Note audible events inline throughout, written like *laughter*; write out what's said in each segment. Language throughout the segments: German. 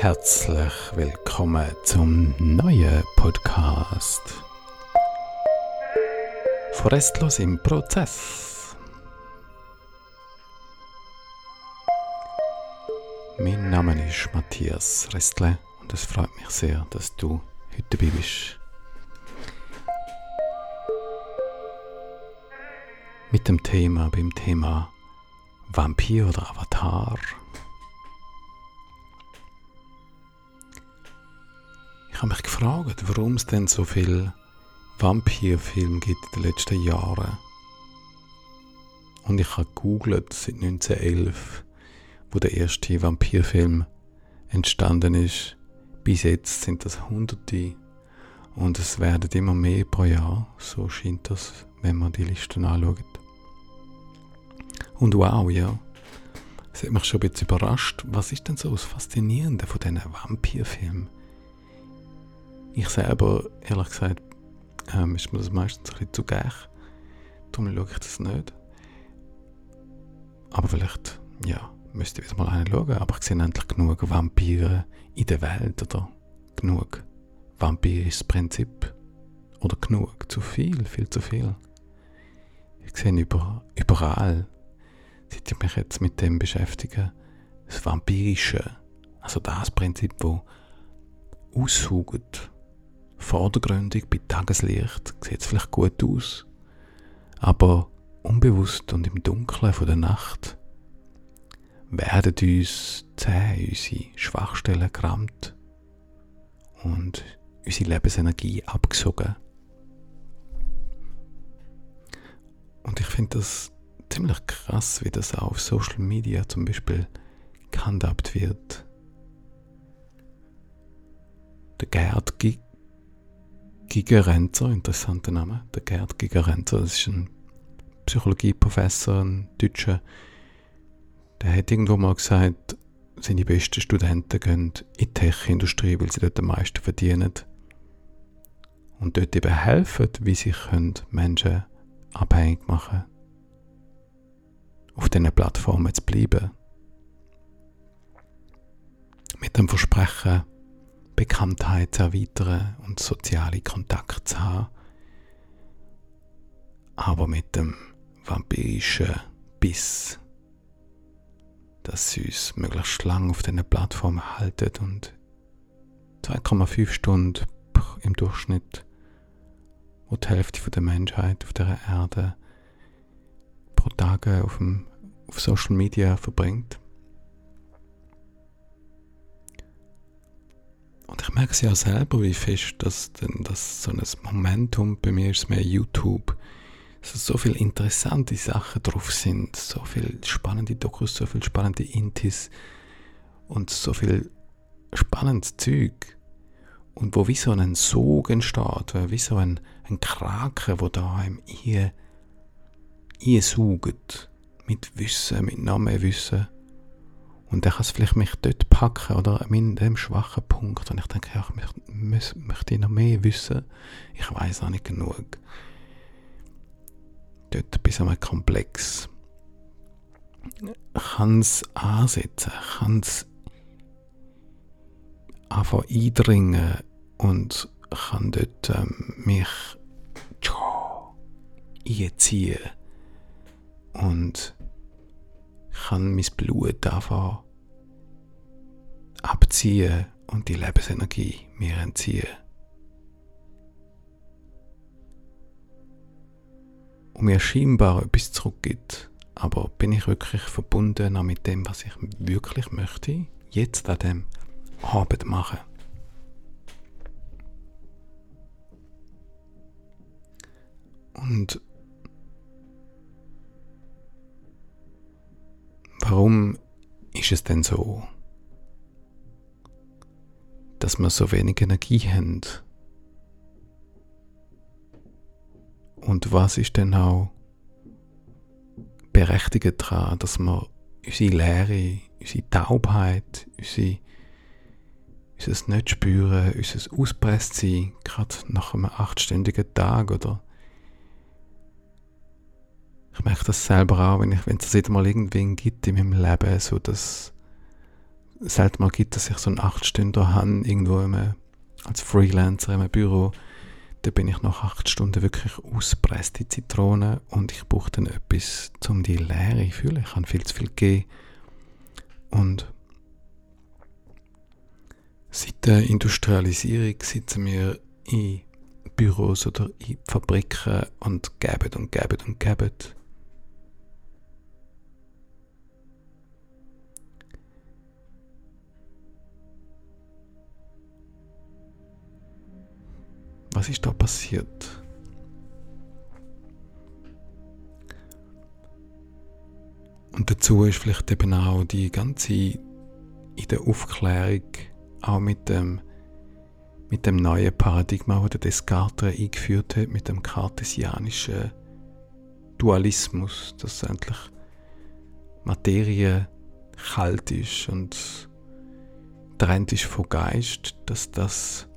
Herzlich willkommen zum neuen Podcast. Frestlos im Prozess. Mein Name ist Matthias Restle und es freut mich sehr, dass du heute dabei bist. Mit dem Thema, beim Thema Vampir oder Avatar. Ich habe mich gefragt, warum es denn so viele Vampirfilme gibt in den letzten Jahren. Und ich habe gegoogelt seit 1911, wo der erste Vampirfilm entstanden ist. Bis jetzt sind das Hunderte und es werden immer mehr pro Jahr. So scheint das, wenn man die Listen anschaut. Und wow, ja. Es hat mich schon ein bisschen überrascht. Was ist denn so das Faszinierende von diesen Vampirfilmen? Ich selber, ehrlich gesagt, ähm, ist mir das meistens ein bisschen zu geil. Darum schaue ich das nicht. Aber vielleicht, ja, müsste ich wieder mal einen. Aber ich sehe endlich genug Vampire in der Welt, oder? Genug vampirisches Prinzip. Oder genug, zu viel, viel zu viel. Ich sehe über, überall, seit ich mich jetzt mit dem beschäftige, das Vampirische. Also das Prinzip, das aussaugt vordergründig bei Tageslicht sieht es vielleicht gut aus, aber unbewusst und im Dunkeln von der Nacht werden uns zäh unsere Schwachstellen gerammt und unsere Lebensenergie abgesogen. Und ich finde das ziemlich krass, wie das auch auf Social Media zum Beispiel gehandhabt wird. Der Gerd Gigerenzer, interessanter Name, der Gerd Gigerenzer, das ist ein Psychologieprofessor, ein Deutscher, der hat irgendwo mal gesagt, seine besten Studenten gehen in die Tech-Industrie, weil sie dort am meisten verdienen. Und dort eben helfen, wie sie können Menschen abhängig machen auf diesen Plattformen zu bleiben. Mit dem Versprechen, Bekanntheit erweitern und soziale Kontakte zu haben. Aber mit dem vampirischen Biss, dass sie uns möglichst lang auf diesen Plattformen halten und 2,5 Stunden im Durchschnitt, wo die Hälfte der Menschheit auf der Erde pro Tag auf, dem, auf Social Media verbringt. Und ich merke es ja selber, wie fest dass denn das so ein Momentum bei mir ist mehr YouTube. Dass so viele interessante Sachen drauf sind, so viele spannende Dokus, so viele spannende Intis und so viel spannendes Zeug. Und wo wie so ein Sog entsteht, wie so ein, ein Kraken, wo da einem hier einsaugt. Mit Wissen, mit noch mehr Wissen. Und dann kann es vielleicht mich dort packen oder in dem schwachen Punkt. Und ich denke, ja, ich möchte, noch mehr wissen. Ich weiß auch nicht genug. Dort bis einmal komplex. Kann es ansetzen, kann es einfach eindringen und kann dort ähm, mich einziehen und kann mein Blut einfach abziehen und die Lebensenergie mir entziehen. Und mir scheinbar etwas zurückgibt, aber bin ich wirklich verbunden mit dem, was ich wirklich möchte, jetzt an dem Abend machen. Und Warum ist es denn so, dass wir so wenig Energie haben? Und was ist denn auch berechtigt daran, dass wir unsere Leere, unsere Taubheit, unsere, unser nicht spüren, unser Auspresstsein, gerade nach einem achtstündigen Tag oder ich merke das selber auch, wenn, ich, wenn es das mal irgendwie gibt in meinem Leben, so das selten mal gibt, dass ich so einen 8-Stünder habe, irgendwo im, als Freelancer in einem Büro. Da bin ich nach 8 Stunden wirklich auspresst, die Zitrone, und ich brauche dann etwas, um die Leere zu fühlen. Ich habe viel zu viel gegeben. Und seit der Industrialisierung sitzen wir in Büros oder in Fabriken und geben und geben und geben. Was ist da passiert? Und dazu ist vielleicht eben auch die ganze in der Aufklärung auch mit dem mit dem neuen Paradigma, das Descartes eingeführt hat, mit dem kartesianischen Dualismus, dass endlich Materie kalt ist und trennt ist von Geist, dass das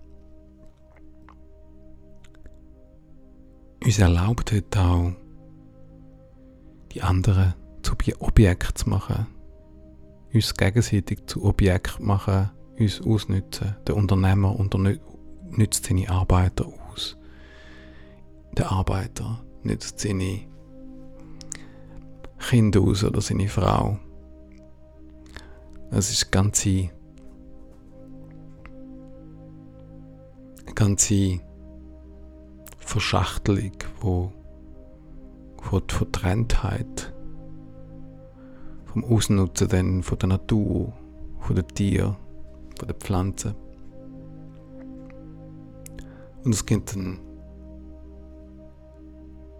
uns erlaubt hat, auch die anderen zu Objekt zu machen, uns gegenseitig zu Objekt machen, uns ausnützen. Der Unternehmer nützt seine Arbeiter aus. Der Arbeiter nützt seine Kinder aus oder seine Frau. Es ist ganze, ganze Verschachtelung, wo, wo die Vertrenntheit vom Ausnutzen dann von der Natur, von den Tieren, von den Pflanzen. Und es gibt einen,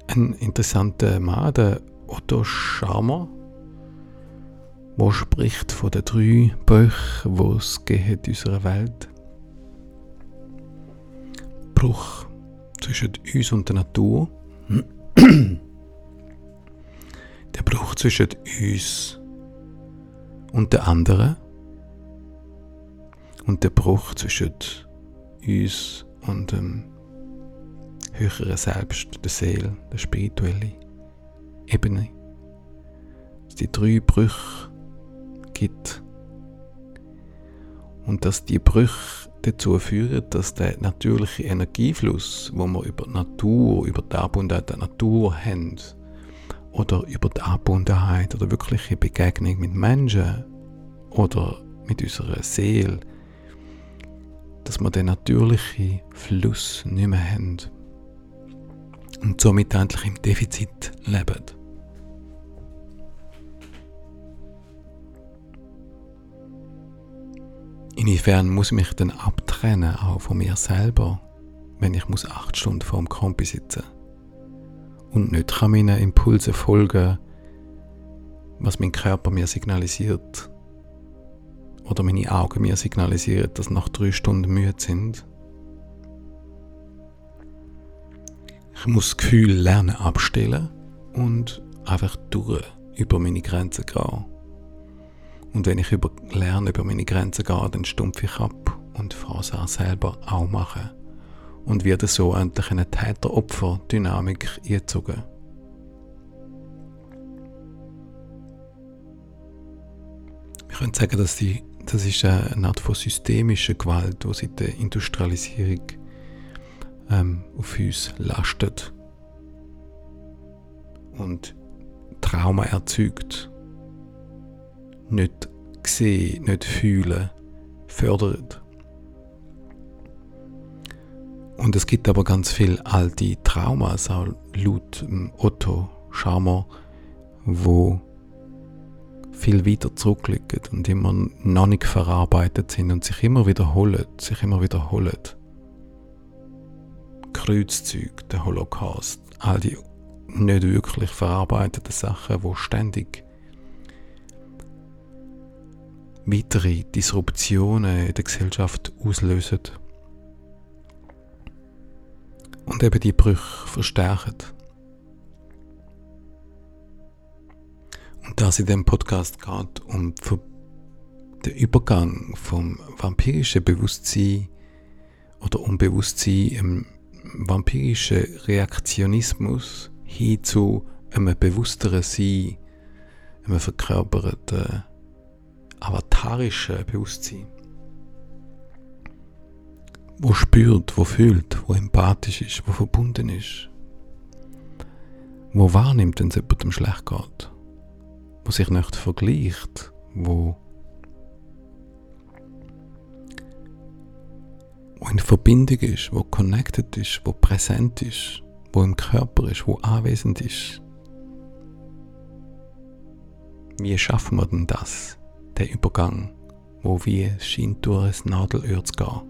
einen interessanten Mann, der Otto Scharmer, der spricht von den drei Böchen, die es in unserer Welt. Bruch zwischen uns und der Natur. *clears throat* der Bruch zwischen uns und der anderen und der Bruch zwischen uns und dem höheren Selbst, der Seele, der spirituellen Ebene. Dass die drei Brüche gibt und dass die Brüche dazu führen, dass der natürliche Energiefluss, wo wir über die Natur, über die Anbundenheit der Natur haben, oder über die Anbundenheit oder wirkliche Begegnung mit Menschen oder mit unserer Seele, dass wir den natürlichen Fluss nicht mehr haben und somit endlich im Defizit leben. Inwiefern muss ich mich dann abtrennen, auch von mir selber, wenn ich muss acht Stunden vor dem Kompi sitzen und nicht kann meinen Impulsen folgen, was mein Körper mir signalisiert oder meine Augen mir signalisieren, dass nach drei Stunden müde sind. Ich muss das Gefühl lernen abstellen und einfach durch über meine Grenzen gehen. Und wenn ich über, lerne, über meine Grenzen gehen, dann stumpfe ich ab und fange es auch selber auch machen. Und werde so endlich eine Täter-Opfer-Dynamik eingezogen. Wir können sagen, dass die das ist eine Art von systemischer Gewalt, die seit der Industrialisierung ähm, auf uns lastet und Trauma erzeugt. Nicht sehen, nicht fühlen, fördert. Und es gibt aber ganz viele alte Traumas, auch laut Otto Scharmer, wo viel weiter zurückliegen und immer noch nicht verarbeitet sind und sich immer wiederholen, sich immer wiederholen. Kreuzzüge, der Holocaust, all die nicht wirklich verarbeiteten Sachen, wo ständig weitere Disruptionen in der Gesellschaft auslösen und eben die Brüche verstärken. Und da es in dem Podcast geht um den Übergang vom vampirischen Bewusstsein oder Unbewusstsein im vampirischen Reaktionismus hin zu einem bewussteren Sein, einem verkörperten avatarischen Bewusstsein, wo spürt, wo fühlt, wo empathisch ist, wo verbunden ist, wo wahrnimmt, wenn es jemandem schlecht geht, wo sich nicht vergleicht, wo wo in Verbindung ist, wo connected ist, wo präsent ist, wo im Körper ist, wo anwesend ist. Wie schaffen wir denn das, den Übergang, wo wie es scheint durch ein Nadelöhr zu gehen?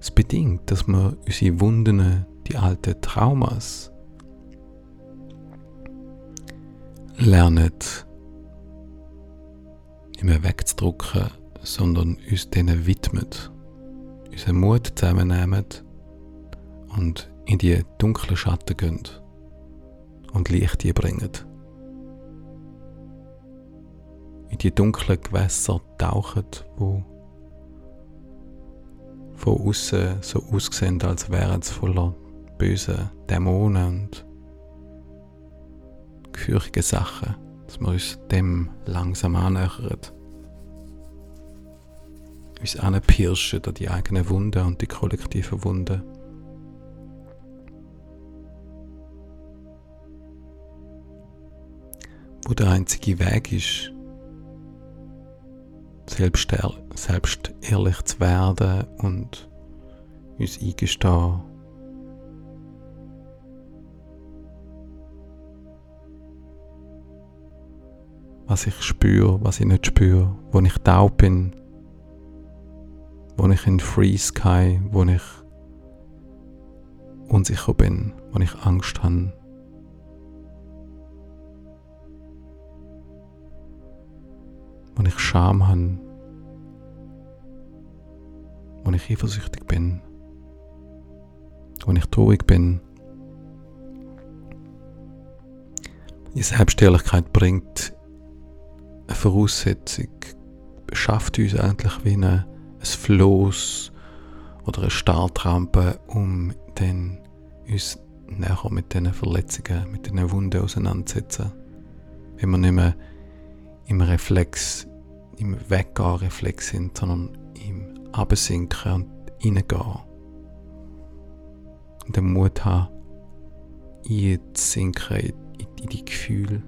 Es bedingt, dass wir unsere Wunden, die alten Traumas, lernen, nicht mehr wegzudrücken, sondern uns denen widmet unseren Mut zusammennehmen und in die dunklen Schatten gehen und Licht bringen. In die dunklen Gewässer tauchen, wo von außen so aussehen, als wären sie voller böser Dämonen und gefürchtige Sachen, dass wir uns dem langsam annähern uns anpirschen an die eigenen Wunden und die kollektiven Wunden. Wo der einzige Weg ist, selbst, selbst ehrlich zu werden und uns eingestehen, was ich spüre, was ich nicht spüre, wo ich taub bin, wo ich in Free Sky, wo ich unsicher bin, wo ich Angst habe. Wo ich Scham habe. Wo ich eifersüchtig bin. Wo ich traurig bin. Die Selbstehrlichkeit bringt eine Voraussetzung, schafft uns eigentlich wie ein Floß oder eine Startrampe, um dann uns näher mit diesen Verletzungen, mit diesen Wunden auseinanderzusetzen. Wenn wir nicht mehr im Reflex, im Weggehen-Reflex sind, sondern im Absinken und Reingehen. Und den Mut haben, einzusinken in, in die Gefühle.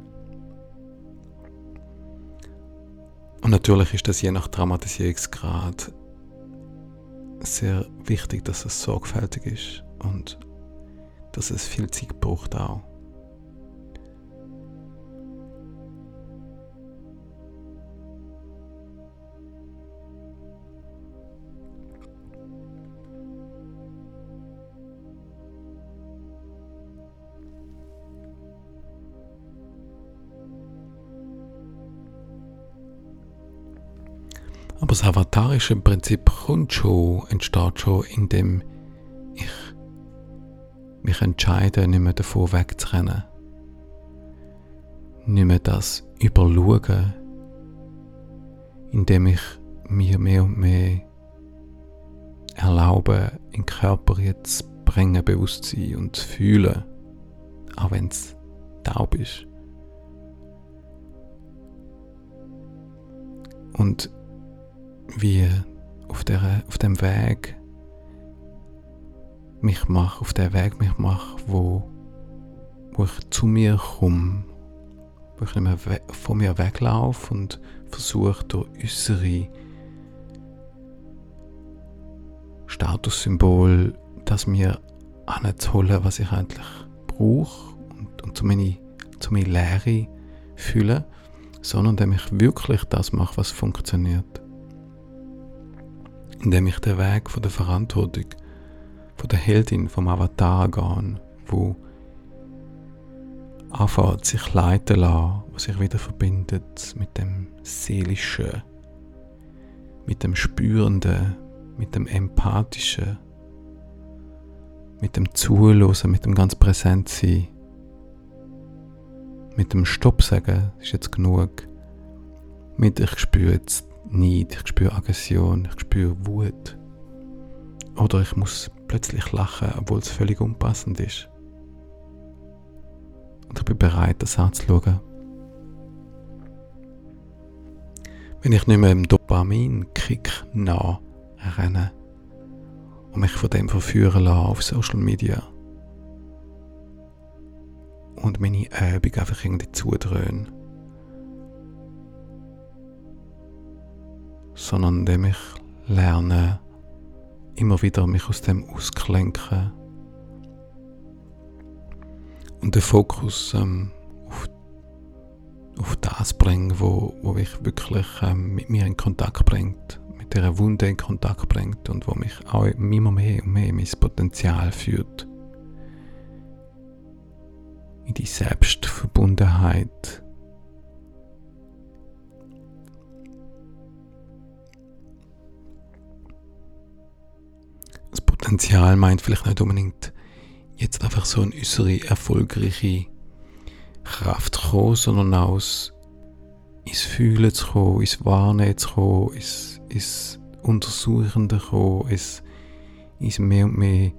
Und natürlich ist das je nach Dramatisierungsgrad sehr wichtig, dass es sorgfältig ist und dass es viel Zeit braucht auch. Aber das avatarische Prinzip kommt schon, entsteht schon, indem ich mich entscheide, nicht mehr davor wegzurennen. Nicht mehr das überschauen, indem ich mir mehr und mehr erlaube, in den Körper jetzt zu bringen, Bewusstsein und zu fühlen, auch wenn es taub ist. Und wie auf, der, auf dem Weg mich mache, auf den Weg mich mache, wo, wo ich zu mir komme, wo ich nicht mehr von mir weglaufe und versuche durch äußere Statussymbol das mir anzuholen, was ich eigentlich brauche und, und zu meiner zu meine Lehre fühlen, sondern indem ich wirklich das mache, was funktioniert indem ich den Weg von der Verantwortung, von der Heldin, vom Avatar gehe, wo anfängt, sich leiten lassen, was sich wieder verbindet mit dem Seelischen, mit dem Spürenden, mit dem Empathischen, mit dem Zuhören, mit dem ganz Präsentsein, mit dem Stopp sagen, ist jetzt genug, mit ich spüre jetzt Neid, ich spüre Aggression, ich spüre Wut. Oder ich muss plötzlich lachen, obwohl es völlig unpassend ist. Und ich bin bereit, das anzuschauen. Wenn ich nicht mehr im Dopamin-Kick renne und mich von dem verführen lasse auf Social Media und meine Übung einfach irgendwie zudröhne. Sondern indem ich lerne, immer wieder mich aus dem ausklenken und den Fokus ähm, auf, auf das bringen, wo, wo mich wirklich ähm, mit mir in Kontakt bringt, mit der Wunde in Kontakt bringt und wo mich auch immer mehr und mehr in mein Potenzial führt. In die Selbstverbundenheit. Potenzial meint vielleicht nicht unbedingt jetzt einfach so eine äußere erfolgreiche Kraft zu kommen, sondern aus ins Fühlen zu kommen, ins Wahrnehmen zu kommen, ins, ins Untersuchende zu kommen, ins, ins mehr und mehr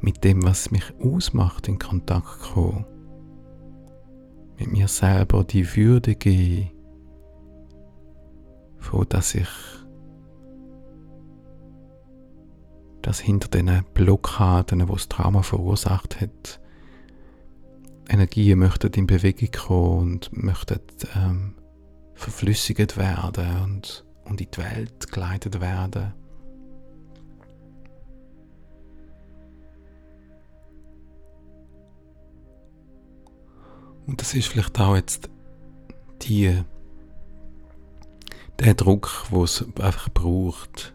mit dem, was mich ausmacht, in Kontakt zu kommen. Mit mir selber die Würde geben, von dass ich dass hinter diesen Blockaden, die das Trauma verursacht hat, Energien möchten in Bewegung kommen und möchten ähm, verflüssigt werden und, und in die Welt geleitet werden. Und das ist vielleicht auch jetzt die, der Druck, wo es einfach braucht,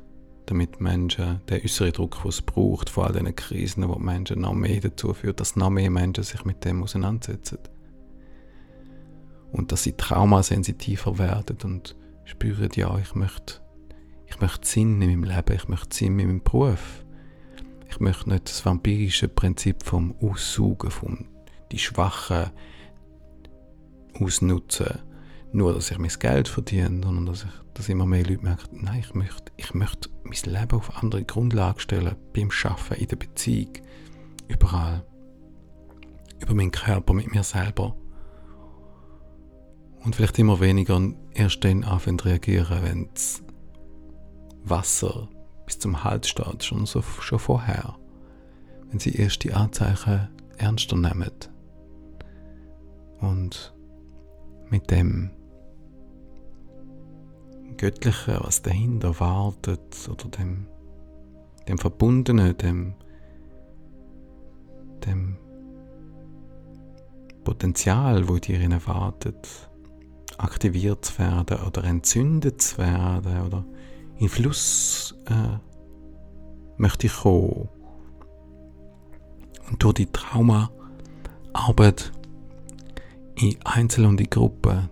damit Menschen den äußeren Druck, den es braucht, vor all diesen Krisen, wo die Menschen noch mehr dazu führt, dass noch mehr Menschen sich mit dem auseinandersetzen. Und dass sie traumasensitiver werden und spüren, ja, ich möchte, ich möchte Sinn in meinem Leben, ich möchte Sinn in meinem Beruf. Ich möchte nicht das vampirische Prinzip vom Aussaugen, vom die Schwachen ausnutzen, nur, dass ich mein Geld verdiene, sondern dass, ich, dass immer mehr Leute merken, nein, ich möchte, ich möchte mein Leben auf andere Grundlagen stellen, beim Arbeiten, in der Beziehung, überall. Über meinen Körper, mit mir selber. Und vielleicht immer weniger erst dann anfangen reagieren, wenn das Wasser bis zum Hals steht, schon, so, schon vorher. Wenn sie erst die Anzeichen ernster nehmen. Und mit dem Göttlichen, was dahinter wartet, oder dem, dem Verbundenen, dem, dem Potenzial, wo dir wartet, aktiviert zu werden oder entzündet zu werden oder in Fluss äh, möchte ich kommen. Und durch die Traumaarbeit in Einzel- und in Gruppen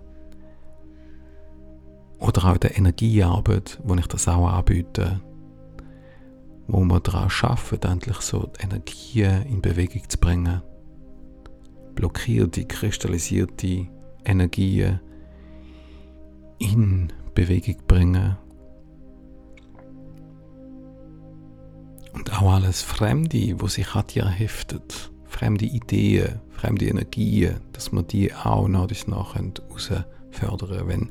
oder auch der Energiearbeit, wo ich das auch anbiete, wo wir daran arbeiten, endlich so Energien in Bewegung zu bringen. Blockierte, kristallisierte Energien in Bewegung bringen. Und auch alles Fremde, wo sich an dir heftet, fremde Ideen, fremde Energien, dass wir die auch nach und nach herausfördern können, man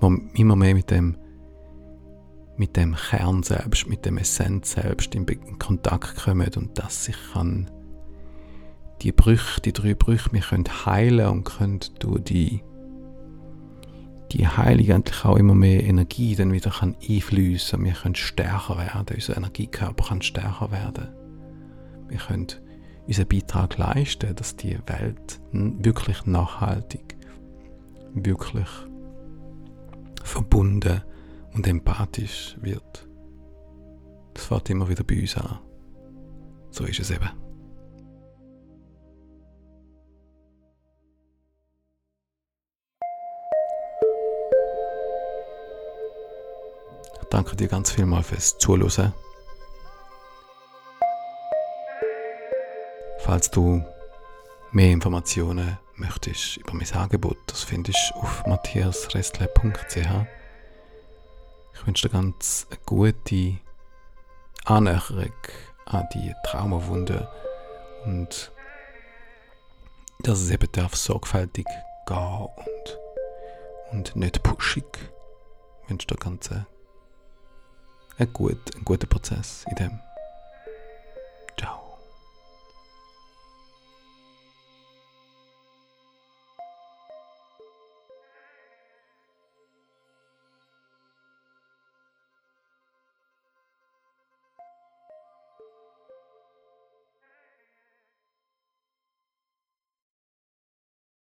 immer mehr mit dem, mit dem Kern selbst, mit dem Essenz selbst in, in Kontakt kommen und dass sich kann die Brüche, die drei Brüche, wir können heilen und können durch die die Heilung endlich auch immer mehr Energie dann wieder kann einfließen. Wir können stärker werden, unser Energiekörper kann stärker werden. Wir können unseren Beitrag leisten, dass die Welt wirklich nachhaltig, wirklich verbunden und empathisch wird. Das fängt immer wieder bei uns an. So ist es eben. Ich danke dir ganz vielmal fürs Zuhören. Falls du mehr Informationen möchtest über mein Angebot, das findest du auf matthiasrestle.ch. Ich wünsche dir ganz eine gute Annäherung an die Traumawunde und dass es eben darf sorgfältig gehen und, und nicht pushig, wünsche dir ganz einen, einen, gut, einen guten Prozess in dem.